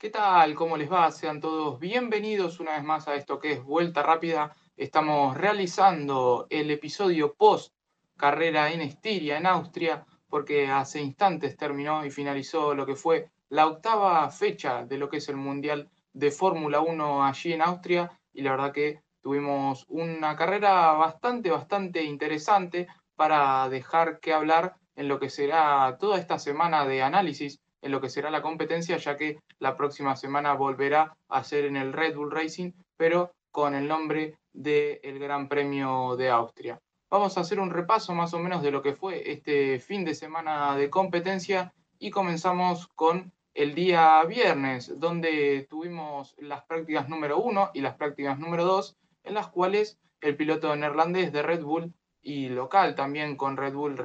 ¿Qué tal? ¿Cómo les va? Sean todos bienvenidos una vez más a esto que es Vuelta Rápida. Estamos realizando el episodio post carrera en Estiria, en Austria, porque hace instantes terminó y finalizó lo que fue la octava fecha de lo que es el Mundial de Fórmula 1 allí en Austria. Y la verdad que tuvimos una carrera bastante, bastante interesante para dejar que hablar en lo que será toda esta semana de análisis en lo que será la competencia, ya que la próxima semana volverá a ser en el Red Bull Racing, pero con el nombre del Gran Premio de Austria. Vamos a hacer un repaso más o menos de lo que fue este fin de semana de competencia y comenzamos con el día viernes, donde tuvimos las prácticas número uno y las prácticas número dos, en las cuales el piloto neerlandés de Red Bull y local también con Red Bull,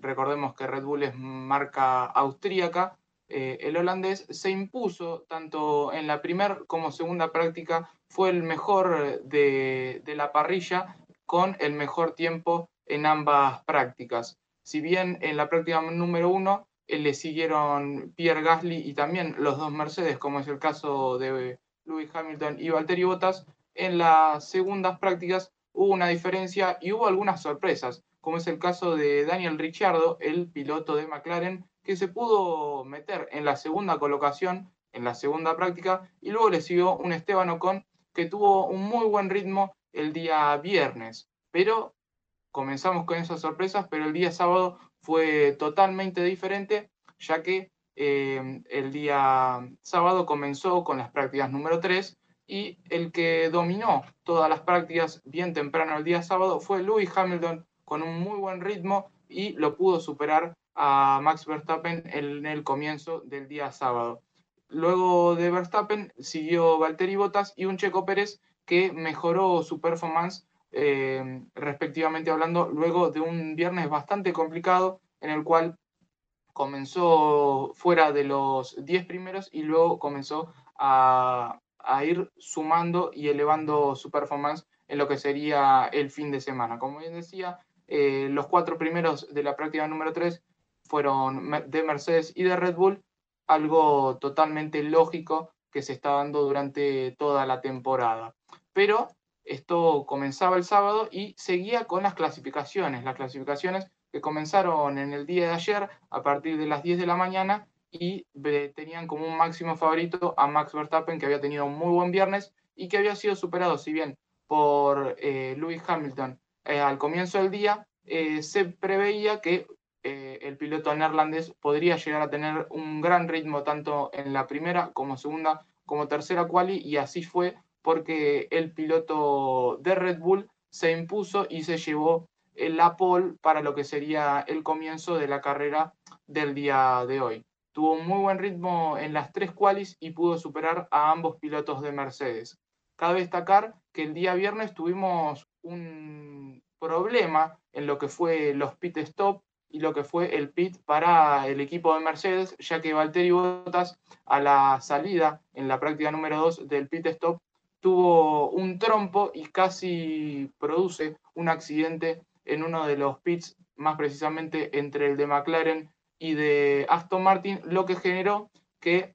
recordemos que Red Bull es marca austríaca, eh, el holandés se impuso tanto en la primera como segunda práctica, fue el mejor de, la parrilla con el mejor tiempo en ambas prácticas. Si bien en la práctica número uno eh, le siguieron Pierre Gasly y también los dos Mercedes, como es el caso de Lewis Hamilton y Valtteri Bottas, en las segundas prácticas hubo una diferencia y hubo algunas sorpresas, como es el caso de Daniel Ricciardo, el piloto de McLaren, que se pudo meter en la segunda colocación, en la segunda práctica, y luego le siguió un Esteban Ocon que tuvo un muy buen ritmo el día viernes. Pero comenzamos con esas sorpresas, pero el día sábado fue totalmente diferente, ya que eh, el día sábado comenzó con las prácticas número 3 y el que dominó todas las prácticas bien temprano el día sábado fue Lewis Hamilton con un muy buen ritmo y lo pudo superar a Max Verstappen en el comienzo del día sábado. Luego de Verstappen siguió Valtteri Bottas y un Checo Pérez que mejoró su performance eh, respectivamente hablando luego de un viernes bastante complicado en el cual comenzó fuera de los 10 primeros y luego comenzó a, ir sumando y elevando su performance en lo que sería el fin de semana. Como bien decía, eh, los cuatro primeros de la práctica número 3 fueron de Mercedes y de Red Bull, algo totalmente lógico que se está dando durante toda la temporada. Pero esto comenzaba el sábado y seguía con las clasificaciones, las clasificaciones que comenzaron en el día de ayer a partir de las 10 de la mañana y tenían como un máximo favorito a Max Verstappen, que había tenido un muy buen viernes y que había sido superado, si bien por eh, Lewis Hamilton eh, al comienzo del día, eh, se preveía que el piloto neerlandés podría llegar a tener un gran ritmo tanto en la primera como segunda como tercera quali y así fue porque el piloto de Red Bull se impuso y se llevó la pole para lo que sería el comienzo de la carrera del día de hoy tuvo un muy buen ritmo en las tres qualis y pudo superar a ambos pilotos de Mercedes. Cabe destacar que el día viernes tuvimos un problema en lo que fue los pit stop y lo que fue el pit para el equipo de Mercedes, ya que Valtteri Bottas a la salida en la práctica número 2 del pit stop tuvo un trompo y casi produce un accidente en uno de los pits, más precisamente entre el de McLaren y de Aston Martin, lo que generó que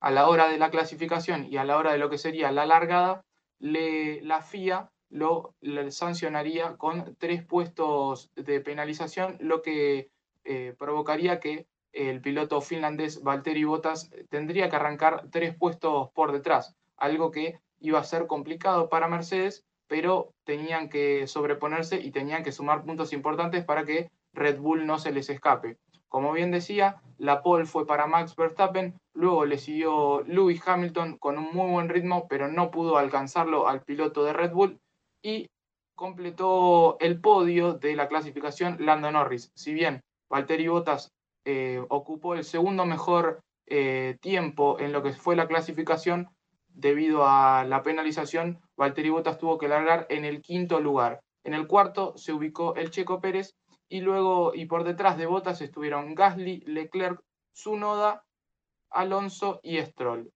a la hora de la clasificación y a la hora de lo que sería la largada, le, la FIA lo sancionaría con tres puestos de penalización, lo que eh, provocaría que el piloto finlandés Valtteri Bottas tendría que arrancar tres puestos por detrás, algo que iba a ser complicado para Mercedes, pero tenían que sobreponerse y tenían que sumar puntos importantes para que Red Bull no se les escape. Como bien decía, la pole fue para Max Verstappen, luego le siguió Lewis Hamilton con un muy buen ritmo, pero no pudo alcanzarlo al piloto de Red Bull y completó el podio de la clasificación Lando Norris. Si bien Valtteri Bottas eh, ocupó el segundo mejor eh, tiempo en lo que fue la clasificación, debido a la penalización, Valtteri Bottas tuvo que largar en el quinto lugar. En el cuarto se ubicó el Checo Pérez y luego y por detrás de Bottas estuvieron Gasly, Leclerc, Zunoda, Alonso y Stroll.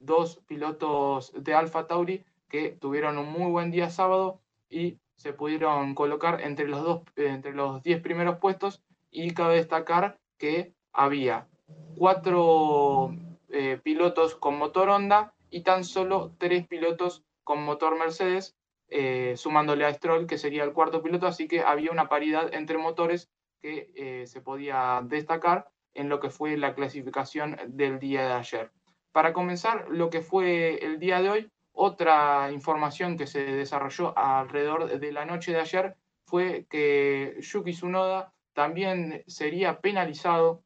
Dos pilotos de Alfa Tauri que tuvieron un muy buen día sábado y se pudieron colocar entre los dos entre los 10 primeros puestos y cabe destacar que había cuatro eh, pilotos con motor Honda y tan solo tres pilotos con motor Mercedes, eh, sumándole a Stroll, que sería el cuarto piloto, así que había una paridad entre motores que eh, se podía destacar en lo que fue la clasificación del día de ayer. Para comenzar, lo que fue el día de hoy, otra información que se desarrolló alrededor de la noche de ayer fue que Yuki Tsunoda también sería penalizado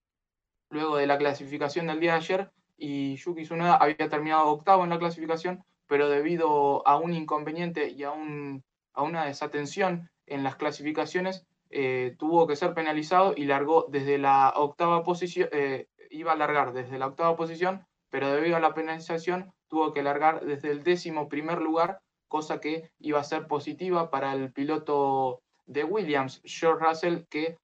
luego de la clasificación del día de ayer y Yuki Tsunoda había terminado octavo en la clasificación, pero debido a un inconveniente y a, a una desatención en las clasificaciones, eh, tuvo que ser penalizado y largó desde la octava posición, eh, iba a largar desde la octava posición, pero debido a la penalización tuvo que largar desde el décimo primer lugar, cosa que iba a ser positiva para el piloto de Williams, George Russell, que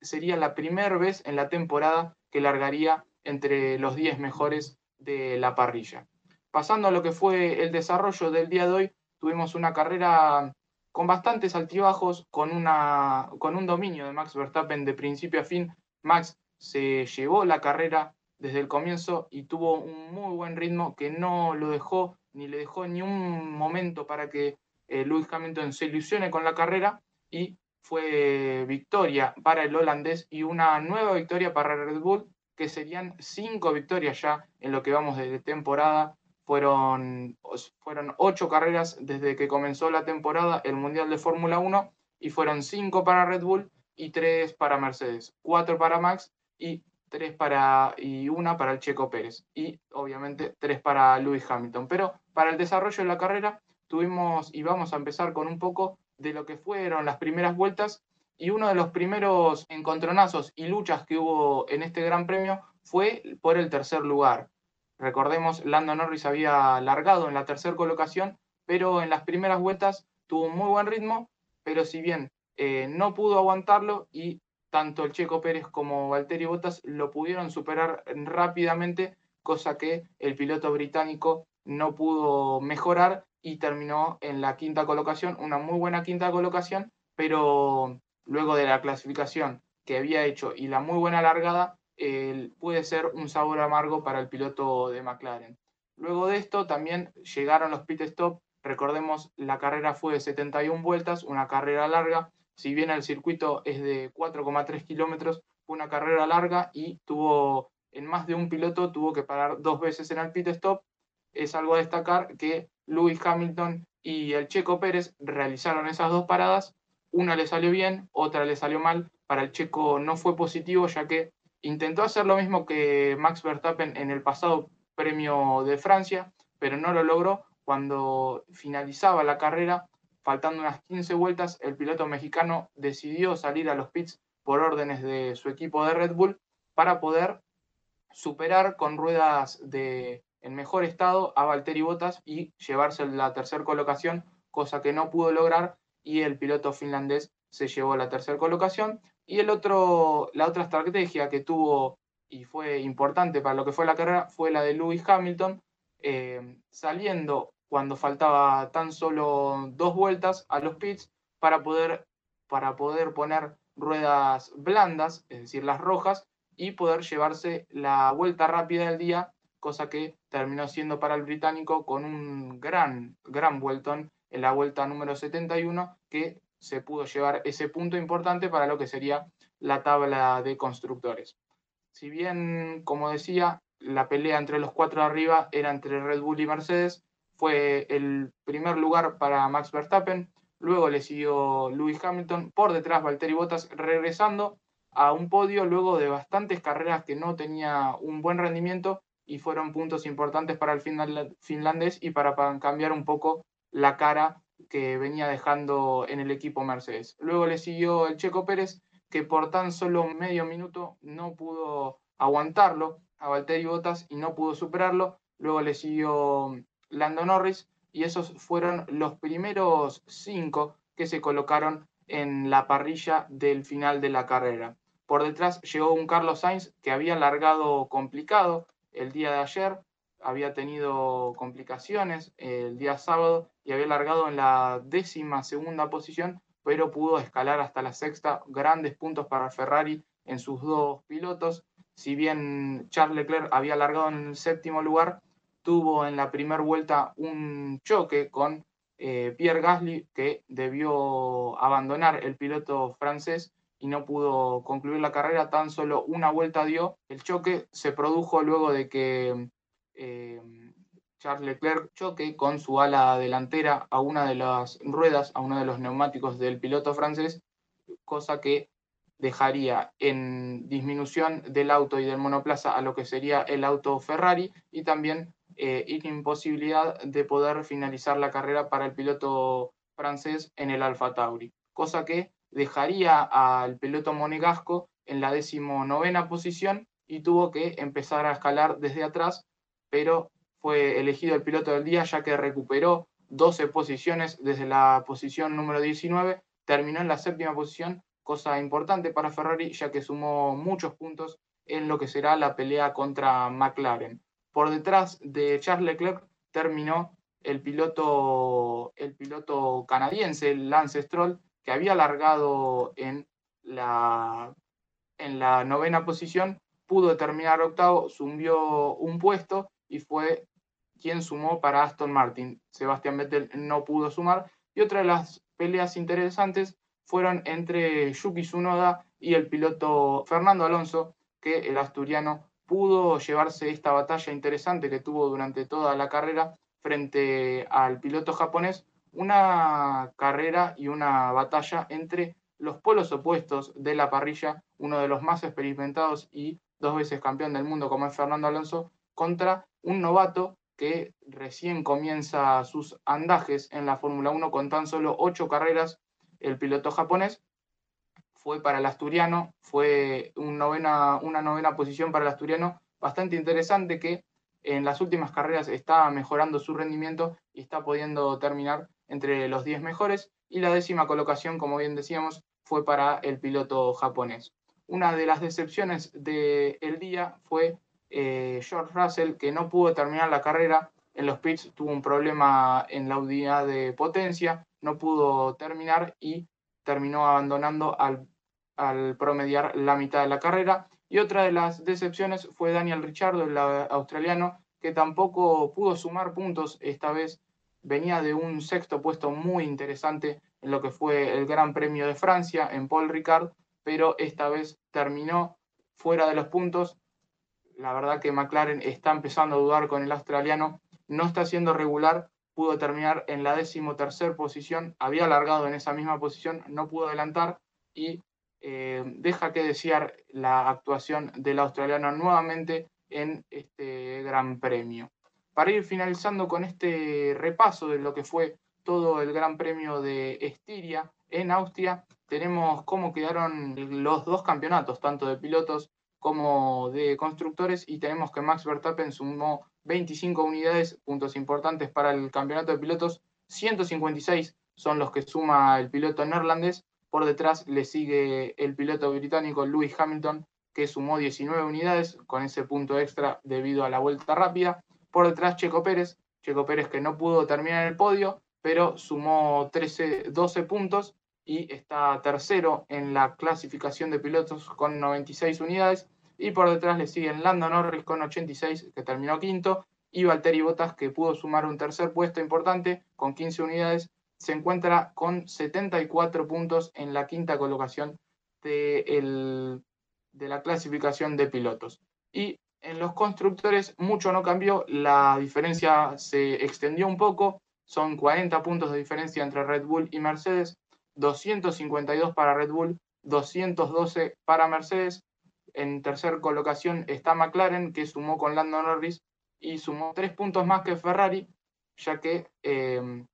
sería la primera vez en la temporada que largaría entre los 10 mejores de la parrilla. Pasando a lo que fue el desarrollo del día de hoy, tuvimos una carrera con bastantes altibajos, con, una, con un dominio de Max Verstappen de principio a fin. Max se llevó la carrera desde el comienzo y tuvo un muy buen ritmo que no lo dejó ni le dejó ni un momento para que eh, Lewis Hamilton se ilusione con la carrera y fue victoria para el holandés y una nueva victoria para Red Bull, que serían cinco victorias ya en lo que vamos de temporada. Fueron, fueron ocho carreras desde que comenzó la temporada, el Mundial de Fórmula 1, y fueron cinco para Red Bull y tres para Mercedes, cuatro para Max y tres para y una para el Checo Pérez y obviamente tres para Lewis Hamilton. Pero para el desarrollo de la carrera tuvimos y vamos a empezar con un poco de lo que fueron las primeras vueltas y uno de los primeros encontronazos y luchas que hubo en este Gran Premio fue por el tercer lugar. Recordemos, Lando Norris había largado en la tercera colocación, pero en las primeras vueltas tuvo un muy buen ritmo, pero si bien eh, no pudo aguantarlo y tanto el Checo Pérez como Valtteri Bottas lo pudieron superar rápidamente, cosa que el piloto británico no pudo mejorar y terminó en la quinta colocación, una muy buena quinta colocación, pero luego de la clasificación que había hecho y la muy buena largada, puede ser un sabor amargo para el piloto de McLaren. Luego de esto también llegaron los pit stop. Recordemos, la carrera fue de 71 vueltas, una carrera larga. Si bien el circuito es de 4,3 kilómetros, fue una carrera larga y tuvo, en más de un piloto, tuvo que parar dos veces en el pit stop. Es algo a destacar que Lewis Hamilton y el Checo Pérez realizaron esas dos paradas. Una le salió bien, otra le salió mal. Para el Checo no fue positivo, ya que intentó hacer lo mismo que Max Verstappen en el pasado premio de Francia, pero no lo logró. Cuando finalizaba la carrera, faltando unas 15 vueltas, el piloto mexicano decidió salir a los pits por órdenes de su equipo de Red Bull para poder superar con ruedas de en mejor estado a Valtteri Bottas y llevarse la tercera colocación, cosa que no pudo lograr y el piloto finlandés se llevó la tercera colocación. Y el otro, la otra estrategia que tuvo y fue importante para lo que fue la carrera fue la de Lewis Hamilton, eh, saliendo cuando faltaba tan solo dos vueltas a los pits para poder, para poder poner ruedas blandas, es decir, las rojas, y poder llevarse la vuelta rápida del día cosa que terminó siendo para el británico con un gran, gran vueltón en la vuelta número 71, que se pudo llevar ese punto importante para lo que sería la tabla de constructores. Si bien, como decía, la pelea entre los cuatro arriba era entre Red Bull y Mercedes, fue el primer lugar para Max Verstappen, luego le siguió Lewis Hamilton, por detrás Valtteri Bottas regresando a un podio luego de bastantes carreras que no tenía un buen rendimiento y fueron puntos importantes para el finlandés y para cambiar un poco la cara que venía dejando en el equipo Mercedes. Luego le siguió el Checo Pérez, que por tan solo medio minuto no pudo aguantarlo a Valtteri Bottas y no pudo superarlo. Luego le siguió Lando Norris y esos fueron los primeros cinco que se colocaron en la parrilla del final de la carrera. Por detrás llegó un Carlos Sainz que había largado complicado, el día de ayer, había tenido complicaciones el día sábado y había largado en la décima segunda posición, pero pudo escalar hasta la sexta, grandes puntos para Ferrari en sus dos pilotos. si bien Charles Leclerc había largado en el séptimo lugar, tuvo en la primera vuelta un choque con eh, Pierre Gasly, que debió abandonar el piloto francés y no pudo concluir la carrera, tan solo una vuelta dio. El choque se produjo luego de que eh, Charles Leclerc choque con su ala delantera a una de las ruedas, a uno de los neumáticos del piloto francés, cosa que dejaría en disminución del auto y del monoplaza a lo que sería el auto Ferrari y también eh, imposibilidad de poder finalizar la carrera para el piloto francés en el Alfa Tauri, cosa que dejaría al piloto monegasco en la decimonovena posición y tuvo que empezar a escalar desde atrás, pero fue elegido el piloto del día ya que recuperó 12 posiciones desde la posición número 19, terminó en la séptima posición cosa importante para Ferrari, ya que sumó muchos puntos en lo que será la pelea contra McLaren. Por detrás de Charles Leclerc terminó el piloto, el piloto canadiense, Lance Stroll, que había largado en la, en la novena posición, pudo terminar octavo, subió un puesto y fue quien sumó para Aston Martin. Sebastián Vettel no pudo sumar. Y otra de las peleas interesantes fueron entre Yuki Tsunoda y el piloto Fernando Alonso, que el asturiano pudo llevarse esta batalla interesante que tuvo durante toda la carrera frente al piloto japonés, una carrera y una batalla entre los polos opuestos de la parrilla, uno de los más experimentados y dos veces campeón del mundo como es Fernando Alonso, contra un novato que recién comienza sus andajes en la Fórmula 1 con tan solo ocho carreras el piloto japonés. Fue para el asturiano, fue una novena posición para el asturiano bastante interesante que en las últimas carreras está mejorando su rendimiento y está pudiendo terminar entre los 10 mejores. Y la décima colocación, como bien decíamos, fue para el piloto japonés. Una de las decepciones del día fue eh, George Russell, que no pudo terminar la carrera. En los pits tuvo un problema en la unidad de potencia, no pudo terminar y terminó abandonando al, promediar la mitad de la carrera. Y otra de las decepciones fue Daniel Richardo, el australiano, que tampoco pudo sumar puntos. Esta vez venía de un sexto puesto muy interesante en lo que fue el Gran Premio de Francia en Paul Ricard, pero esta vez terminó fuera de los puntos. La verdad que McLaren está empezando a dudar con el australiano, no está siendo regular pudo terminar en la decimotercer posición, había alargado en esa misma posición, no pudo adelantar y eh, deja que desear la actuación del australiano nuevamente en este Gran Premio. Para ir finalizando con este repaso de lo que fue todo el Gran Premio de Estiria en Austria, tenemos cómo quedaron los dos campeonatos, tanto de pilotos como de constructores, y tenemos que Max Verstappen sumó 25 unidades, puntos importantes para el campeonato de pilotos, 156 son los que suma el piloto neerlandés, por detrás le sigue el piloto británico Lewis Hamilton, que sumó 19 unidades con ese punto extra debido a la vuelta rápida. Por detrás Checo Pérez, Checo Pérez que no pudo terminar el podio, pero sumó 13, 12 puntos y está tercero en la clasificación de pilotos con 96 unidades y por detrás le siguen Lando Norris con 86, que terminó quinto, y Valtteri Bottas, que pudo sumar un tercer puesto importante con 15 unidades, se encuentra con 74 puntos en la quinta colocación de, de la clasificación de pilotos. Y en los constructores mucho no cambió, la diferencia se extendió un poco, son 40 puntos de diferencia entre Red Bull y Mercedes, 252 para Red Bull, 212 para Mercedes, en tercer colocación está McLaren, que sumó con Lando Norris y sumó tres puntos más que Ferrari, ya que em,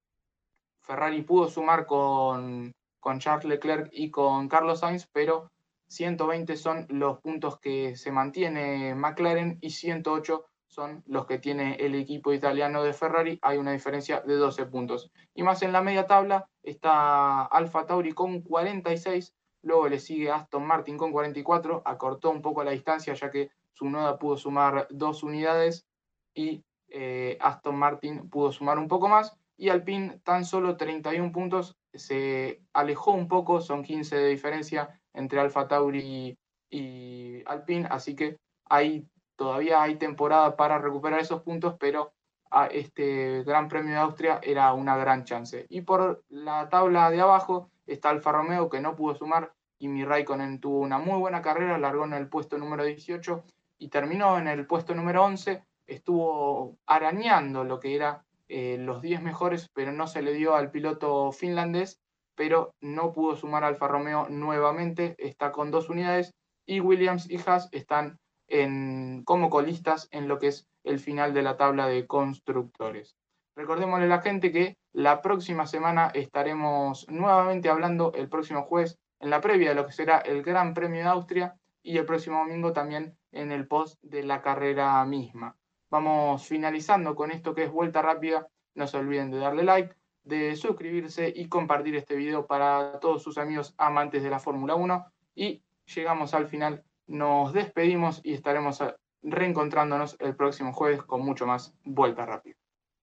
Ferrari pudo sumar con, con Charles Leclerc y con Carlos Sainz, pero 120 son los puntos que se mantiene McLaren y 108 son los que tiene el equipo italiano de Ferrari. Hay una diferencia de 12 puntos. Y más en la media tabla está Alfa Tauri con 46 Luego le sigue Aston Martin con 44, acortó un poco la distancia ya que su noda pudo sumar dos unidades y eh, Aston Martin pudo sumar un poco más. Y Alpine tan solo 31 puntos, se alejó un poco, son 15 de diferencia entre Alfa Tauri y, Alpine, así que Ahí todavía hay temporada para recuperar esos puntos, pero a este Gran Premio de Austria era una gran chance. Y por la tabla de abajo está Alfa Romeo que no pudo sumar y mi Raikkonen tuvo una muy buena carrera, largó en el puesto número 18 y terminó en el puesto número 11, estuvo arañando lo que era eh, los 10 mejores, pero no se le dio al piloto finlandés, pero no pudo sumar Alfa Romeo nuevamente, está con dos unidades y Williams y Haas están como colistas en lo que es el final de la tabla de constructores. Recordémosle a la gente que la próxima semana estaremos nuevamente hablando el próximo jueves en la previa de lo que será el Gran Premio de Austria y el próximo domingo también en el post de la carrera misma. Vamos finalizando con esto que es vuelta rápida. No se olviden de darle like, de suscribirse y compartir este video para todos sus amigos amantes de la Fórmula 1. Y llegamos al final, nos despedimos y estaremos reencontrándonos el próximo jueves con mucho más vuelta rápida.